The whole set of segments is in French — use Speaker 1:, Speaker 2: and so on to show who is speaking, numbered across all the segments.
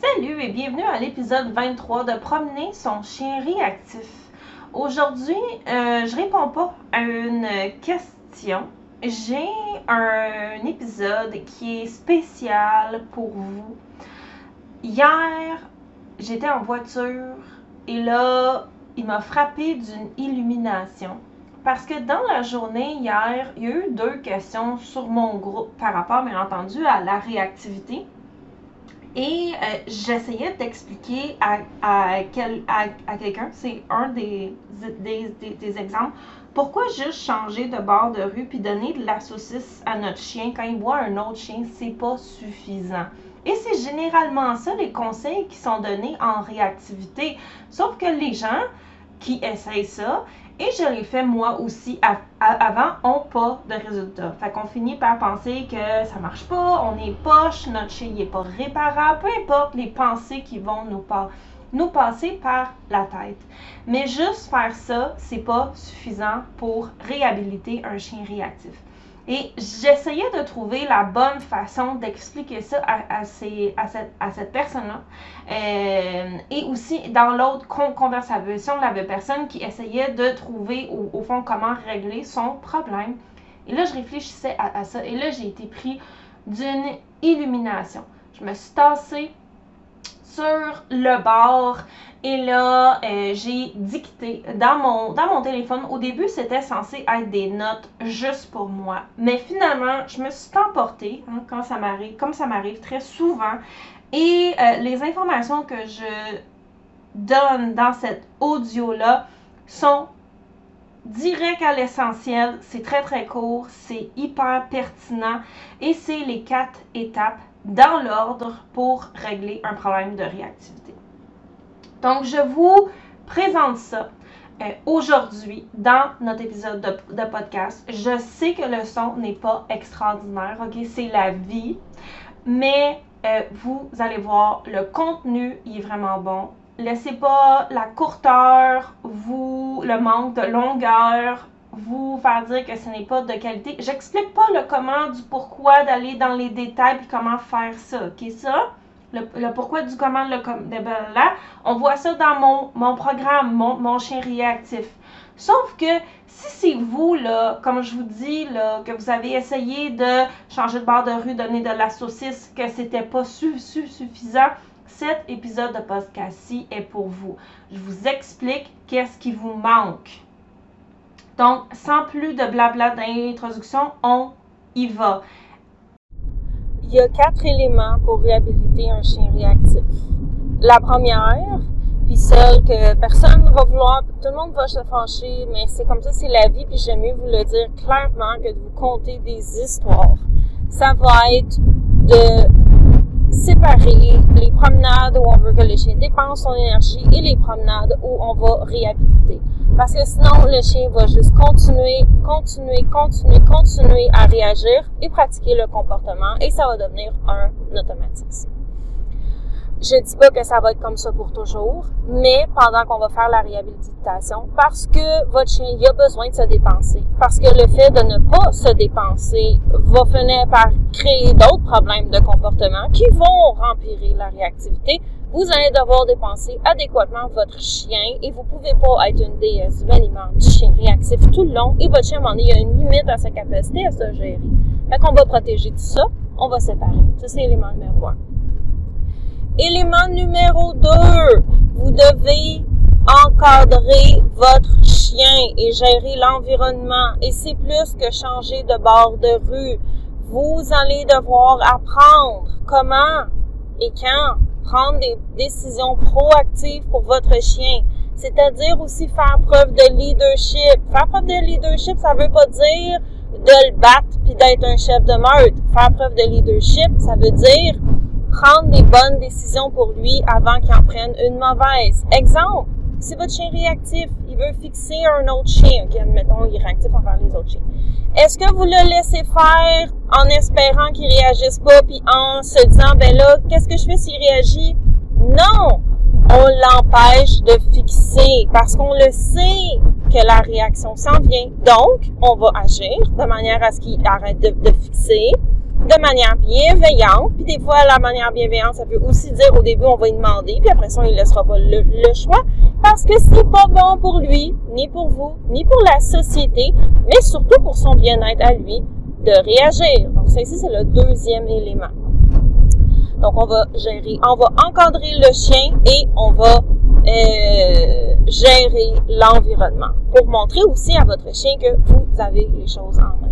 Speaker 1: Salut et bienvenue à l'épisode 23 de Promener son chien réactif. Aujourd'hui, euh, je réponds pas à une question. J'ai un épisode qui est spécial pour vous. Hier, j'étais en voiture et là, il m'a frappé d'une illumination. Parce que dans la journée hier, il y a eu deux questions sur mon groupe par rapport, bien entendu, à la réactivité. Et euh, j'essayais d'expliquer à, à, quel, à, à quelqu'un, c'est un des, des, des, exemples, pourquoi juste changer de bord de rue puis donner de la saucisse à notre chien quand il voit un autre chien, c'est pas suffisant. Et c'est généralement ça les conseils qui sont donnés en réactivité. Sauf que les gens qui essayent ça, et je l'ai fait moi aussi avant, ont pas de résultat. Fait qu'on finit par penser que ça marche pas, on est poche, notre chien n'est pas réparable, peu importe les pensées qui vont nous, nous passer par la tête. Mais juste faire ça, c'est pas suffisant pour réhabiliter un chien réactif. Et j'essayais de trouver la bonne façon d'expliquer ça à, ces, à, cette, à cette personne-là. Euh, et aussi, dans l'autre conversation, il y avait personne qui essayait de trouver, au, au, fond, comment régler son problème. Et là, je réfléchissais à, à ça. Et là, j'ai été pris d'une illumination. Je me suis tassée sur le bord et là, euh, j'ai dicté dans mon, téléphone. Au début, c'était censé être des notes juste pour moi. Mais finalement, je me suis emportée, hein, comme ça m'arrive très souvent. Et euh, les informations que je donne dans cet audio-là sont directes à l'essentiel. C'est très, très court. C'est hyper pertinent. Et c'est les quatre étapes dans l'ordre pour régler un problème de réactivité. Donc, je vous présente ça euh, aujourd'hui dans notre épisode de, podcast. Je sais que le son n'est pas extraordinaire, ok? C'est la vie, mais euh, vous allez voir, le contenu, il est vraiment bon. Laissez pas la courteur, vous, le manque de longueur, vous faire dire que ce n'est pas de qualité. J'explique pas le comment, du pourquoi, d'aller dans les détails puis comment faire ça, ok? Ça, le, pourquoi du comment, le de là, on voit ça dans mon, mon programme, mon, chien réactif. Sauf que si c'est vous, là, comme je vous dis, là, que vous avez essayé de changer de bord de rue, donner de la saucisse, que c'était pas su, su, suffisant, cet épisode de podcast-ci est pour vous. Je vous explique qu'est-ce qui vous manque. Donc, sans plus de blabla d'introduction, on y va.
Speaker 2: Il y a quatre éléments pour réhabiliter un chien réactif. La première, puis celle que personne va vouloir, tout le monde va se fâcher, mais c'est comme ça, c'est la vie, puis j'aime mieux vous le dire clairement que de vous conter des histoires. Ça va être de séparer les promenades où on veut que le chien dépense son énergie et les promenades où on va réhabiliter. Parce que sinon, le chien va juste continuer, continuer, continuer, continuer à réagir et pratiquer le comportement et ça va devenir un automatisme. Je dis pas que ça va être comme ça pour toujours, mais pendant qu'on va faire la réhabilitation, parce que votre chien a besoin de se dépenser, parce que le fait de ne pas se dépenser va finir par créer d'autres problèmes de comportement qui vont rempirer la réactivité, vous allez devoir dépenser adéquatement votre chien et vous pouvez pas être une déesse maniement du chien réactif tout le long et votre chien, y a une limite à sa capacité à se gérer. Fait qu'on va protéger tout ça, on va séparer. Ça, c'est l'élément numéro un. Élément numéro deux, vous devez encadrer votre chien et gérer l'environnement. Et c'est plus que changer de bord de rue. Vous allez devoir apprendre comment et quand prendre des décisions proactives pour votre chien. C'est-à-dire aussi faire preuve de leadership. Faire preuve de leadership, ça veut pas dire de le battre puis d'être un chef de meute. Faire preuve de leadership, ça veut dire prendre les bonnes décisions pour lui avant qu'il en prenne une mauvaise. Exemple, si votre chien réactif, il veut fixer un autre chien, ok, admettons, il est réactif envers les autres chiens. Est-ce que vous le laissez faire en espérant qu'il réagisse pas, puis en se disant, ben là, qu'est-ce que je fais s'il réagit? Non! On l'empêche de fixer parce qu'on le sait que la réaction s'en vient. Donc, on va agir de manière à ce qu'il arrête de, de fixer de manière bienveillante. Puis des fois, la manière bienveillante, ça veut aussi dire au début, on va lui demander, puis après ça, il ne laissera pas le, choix parce que c'est pas bon pour lui, ni pour vous, ni pour la société, mais surtout pour son bien-être à lui de réagir. Donc ça ici, c'est le deuxième élément. Donc on va gérer, on va encadrer le chien et on va euh, gérer l'environnement pour montrer aussi à votre chien que vous avez les choses en main.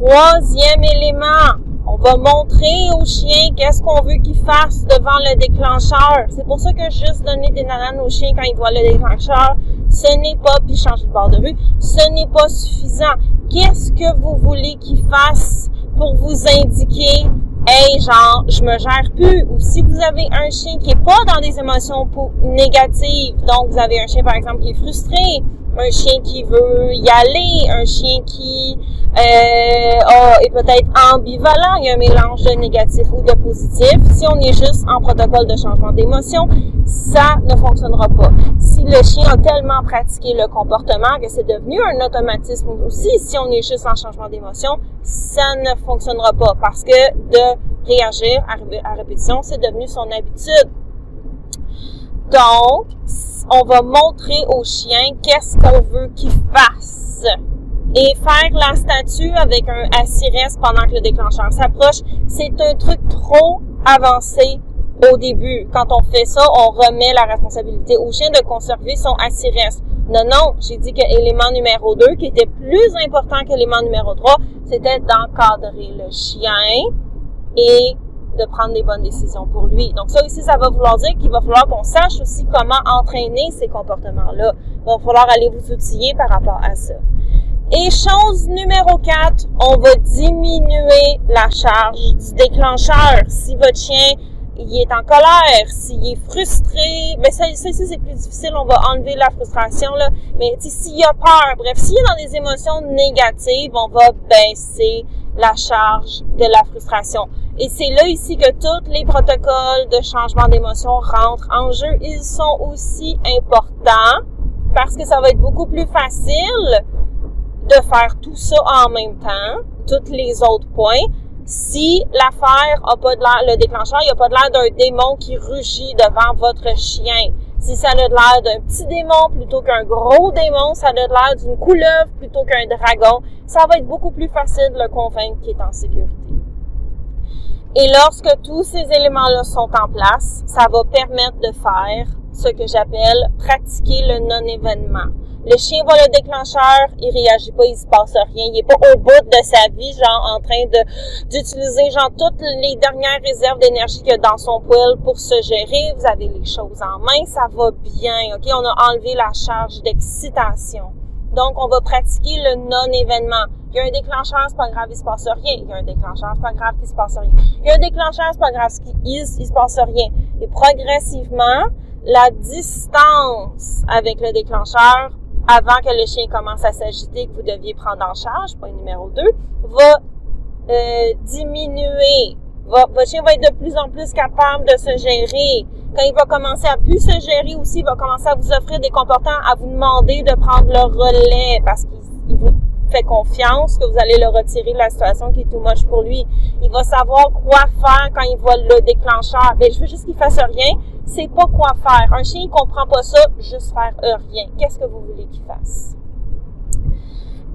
Speaker 2: Troisième élément, on va montrer au chien qu'est-ce qu'on veut qu'il fasse devant le déclencheur. C'est pour ça que juste donner des nananes au chien quand il voit le déclencheur, ce n'est pas, puis changer de bord de rue, ce n'est pas suffisant. Qu'est-ce que vous voulez qu'il fasse pour vous indiquer hey, genre, je me gère plus? Ou si vous avez un chien qui est pas dans des émotions négatives, donc vous avez un chien, par exemple, qui est frustré, un chien qui veut y aller, un chien qui euh, est peut-être ambivalent, il y a un mélange de négatif ou de positif. Si on est juste en protocole de changement d'émotion, ça ne fonctionnera pas. Si le chien a tellement pratiqué le comportement que c'est devenu un automatisme aussi, si on est juste en changement d'émotion, ça ne fonctionnera pas parce que de réagir à répétition, c'est devenu son habitude. Donc, on va montrer au chien qu'est-ce qu'on veut qu'il fasse. Et faire la statue avec un assis pendant que le déclencheur s'approche, c'est un truc trop avancé au début. Quand on fait ça, on remet la responsabilité au chien de conserver son assis Non, non, j'ai dit que élément numéro 2, qui était plus important qu'élément numéro 3, c'était d'encadrer le chien et de prendre des bonnes décisions pour lui. Donc ça ici, ça va vouloir dire qu'il va falloir qu'on sache aussi comment entraîner ces comportements-là. Il va falloir aller vous outiller par rapport à ça. Et chose numéro 4, on va diminuer la charge du déclencheur. Si votre chien il est en colère, s'il est frustré, mais ça, ça c'est plus difficile, on va enlever la frustration, là. Mais s'il a peur, bref, s'il est dans des émotions négatives, on va baisser la charge de la frustration. Et c'est là ici que tous les protocoles de changement d'émotion rentrent en jeu. Ils sont aussi importants parce que ça va être beaucoup plus facile de faire tout ça en même temps, tous les autres points, si l'affaire a pas de l'air, le déclencheur, il a pas de l'air d'un démon qui rugit devant votre chien. Si ça a de l'air d'un petit démon plutôt qu'un gros démon, ça a de l'air d'une couleuvre plutôt qu'un dragon, ça va être beaucoup plus facile de le convaincre qu'il est en sécurité. Et lorsque tous ces éléments-là sont en place, ça va permettre de faire ce que j'appelle pratiquer le non-événement. Le chien voit le déclencheur, il réagit pas, il se passe rien. Il est pas au bout de sa vie, genre en train de d'utiliser genre toutes les dernières réserves d'énergie qu'il a dans son poil pour se gérer. Vous avez les choses en main, ça va bien. Ok, on a enlevé la charge d'excitation. Donc, on va pratiquer le non-événement. Il y a un déclencheur, c'est pas grave, il se passe rien. Il y a un déclencheur, c'est pas grave, il se passe rien. Il y a un déclencheur, c'est pas grave, il, il se passe rien. Et progressivement, la distance avec le déclencheur avant que le chien commence à s'agiter, que vous deviez prendre en charge, point numéro 2, va euh, diminuer. votre chien va être de plus en plus capable de se gérer. Quand il va commencer à plus se gérer aussi, il va commencer à vous offrir des comportements, à vous demander de prendre le relais parce qu'il vous fait confiance que vous allez le retirer de la situation qui est tout moche pour lui. Il va savoir quoi faire quand il voit le déclencheur. Mais je veux juste qu'il fasse rien c'est pas quoi faire. Un chien, il comprend pas ça, juste faire rien. Qu'est-ce que vous voulez qu'il fasse?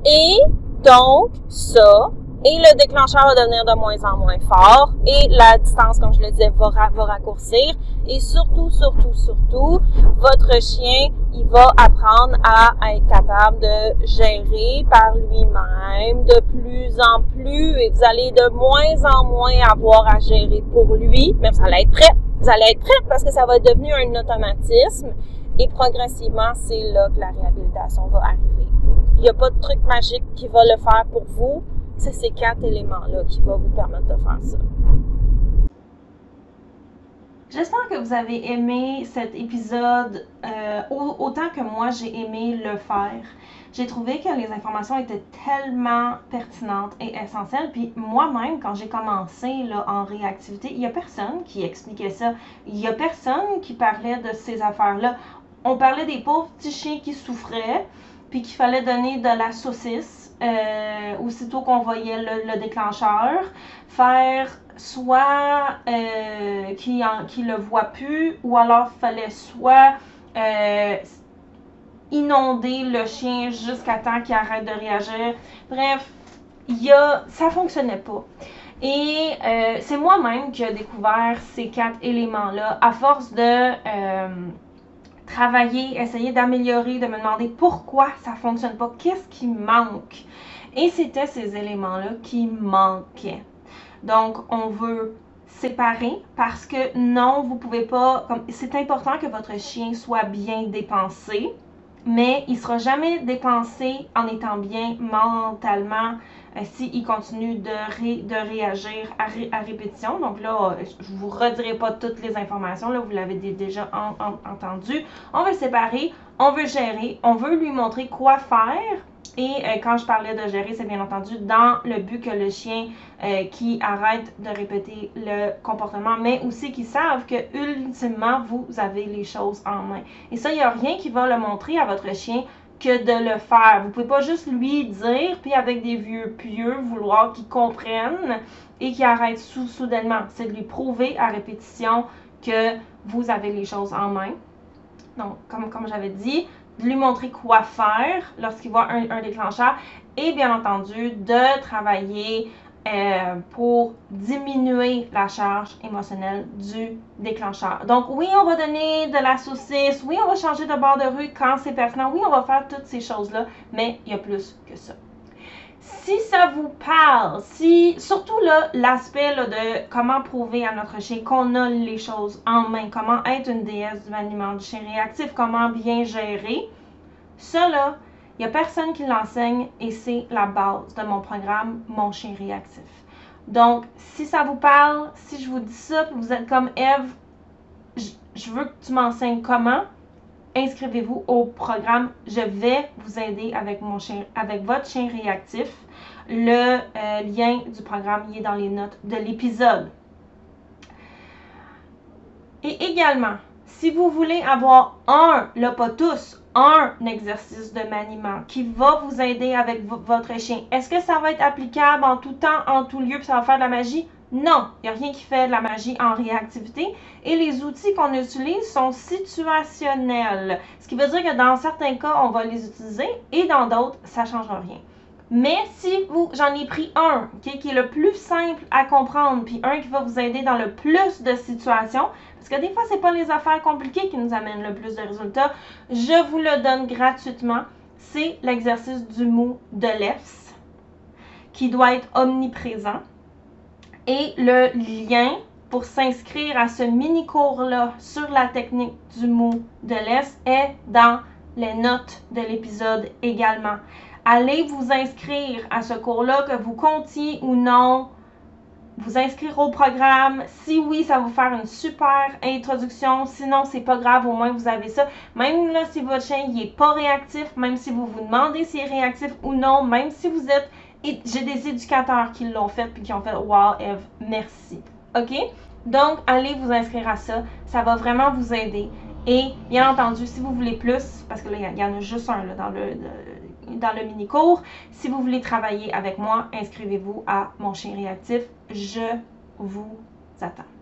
Speaker 2: Et donc, ça, et le déclencheur va devenir de moins en moins fort, et la distance, comme je le disais, va, raccourcir, et surtout, surtout, surtout, votre chien, il va apprendre à être capable de gérer par lui-même de plus en plus, et vous allez de moins en moins avoir à gérer pour lui, même ça allait être prêt vous allez être prête parce que ça va être devenu un automatisme et progressivement, c'est là que la réhabilitation va arriver. Il n'y a pas de truc magique qui va le faire pour vous. C'est ces quatre éléments-là qui vont vous permettre de faire ça.
Speaker 1: J'espère que vous avez aimé cet épisode euh, autant que moi j'ai aimé le faire. J'ai trouvé que les informations étaient tellement pertinentes et essentielles. Puis moi-même, quand j'ai commencé là, en réactivité, il n'y a personne qui expliquait ça. Il n'y a personne qui parlait de ces affaires-là. On parlait des pauvres petits chiens qui souffraient, puis qu'il fallait donner de la saucisse euh, aussitôt qu'on voyait le, déclencheur, faire soit euh, qui ne le voit plus, ou alors fallait soit euh, inonder le chien jusqu'à temps qu'il arrête de réagir. Bref, y a, ça fonctionnait pas. Et c'est moi-même qui ai découvert ces quatre éléments-là à force de travailler, essayer d'améliorer, de me demander pourquoi ça fonctionne pas, qu'est-ce qui manque. Et c'était ces éléments-là qui manquaient. Donc, on veut séparer parce que non, vous pouvez pas. C'est important que votre chien soit bien dépensé, mais il sera jamais dépensé en étant bien mentalement, s'il continue de, réagir à, répétition. Donc là, euh, je ne vous redirai pas toutes les informations, là, vous l'avez déjà entendu. On veut séparer, on veut gérer, on veut lui montrer quoi faire. Et euh, quand je parlais de gérer, c'est bien entendu dans le but que le chien qui arrête de répéter le comportement, mais aussi qu'il savent que ultimement, vous avez les choses en main. Et ça, il n'y a rien qui va le montrer à votre chien que de le faire. Vous pouvez pas juste lui dire, puis avec des vieux pieux, vouloir qu'il comprenne et qu'il arrête sous soudainement. C'est de lui prouver à répétition que vous avez les choses en main. Donc, comme, j'avais dit, de lui montrer quoi faire lorsqu'il voit un, un déclencheur et bien entendu de travailler euh, pour diminuer la charge émotionnelle du déclencheur. Donc oui, on va donner de la saucisse, oui, on va changer de bord de rue quand c'est pertinent, oui, on va faire toutes ces choses-là, mais il y a plus que ça. Si ça vous parle, si surtout là l'aspect de comment prouver à notre chien qu'on a les choses en main, comment être une déesse du maniement du chien réactif, comment bien gérer, ça là, il n'y a personne qui l'enseigne et c'est la base de mon programme Mon chien réactif. Donc, si ça vous parle, si je vous dis ça, vous êtes comme Eve, je veux que tu m'enseignes comment, inscrivez-vous au programme. Je vais vous aider avec mon chien, avec votre chien réactif. Le euh, lien du programme est dans les notes de l'épisode. Et également, si vous voulez avoir un, là pas tous, un exercice de maniement qui va vous aider avec votre chien. Est-ce que ça va être applicable en tout temps, en tout lieu, puis ça va faire de la magie? Non, il n'y a rien qui fait de la magie en réactivité. Et les outils qu'on utilise sont situationnels. Ce qui veut dire que dans certains cas, on va les utiliser et dans d'autres, ça ne changera rien. Mais si vous, j'en ai pris un qui est le plus simple à comprendre, puis un qui va vous aider dans le plus de situations, parce que des fois, ce n'est pas les affaires compliquées qui nous amènent le plus de résultats, je vous le donne gratuitement. C'est l'exercice du mot de l'EFS qui doit être omniprésent. Et le lien pour s'inscrire à ce mini-cours-là sur la technique du mot de l'Est est dans les notes de l'épisode également allez vous inscrire à ce cours-là, que vous comptiez ou non vous inscrire au programme. Si oui, ça va vous faire une super introduction. Sinon, c'est pas grave, au moins vous avez ça. Même là, si votre chien n'est pas réactif, même si vous vous demandez s'il est réactif ou non, même si vous êtes. J'ai des éducateurs qui l'ont fait puis qui ont fait Wow, Eve, merci. OK? Donc, allez vous inscrire à ça. Ça va vraiment vous aider. Et bien entendu, si vous voulez plus, parce que là, il y, en a juste un là, dans le dans le mini-cours. Si vous voulez travailler avec moi, inscrivez-vous à Mon Chien Réactif. Je vous attends.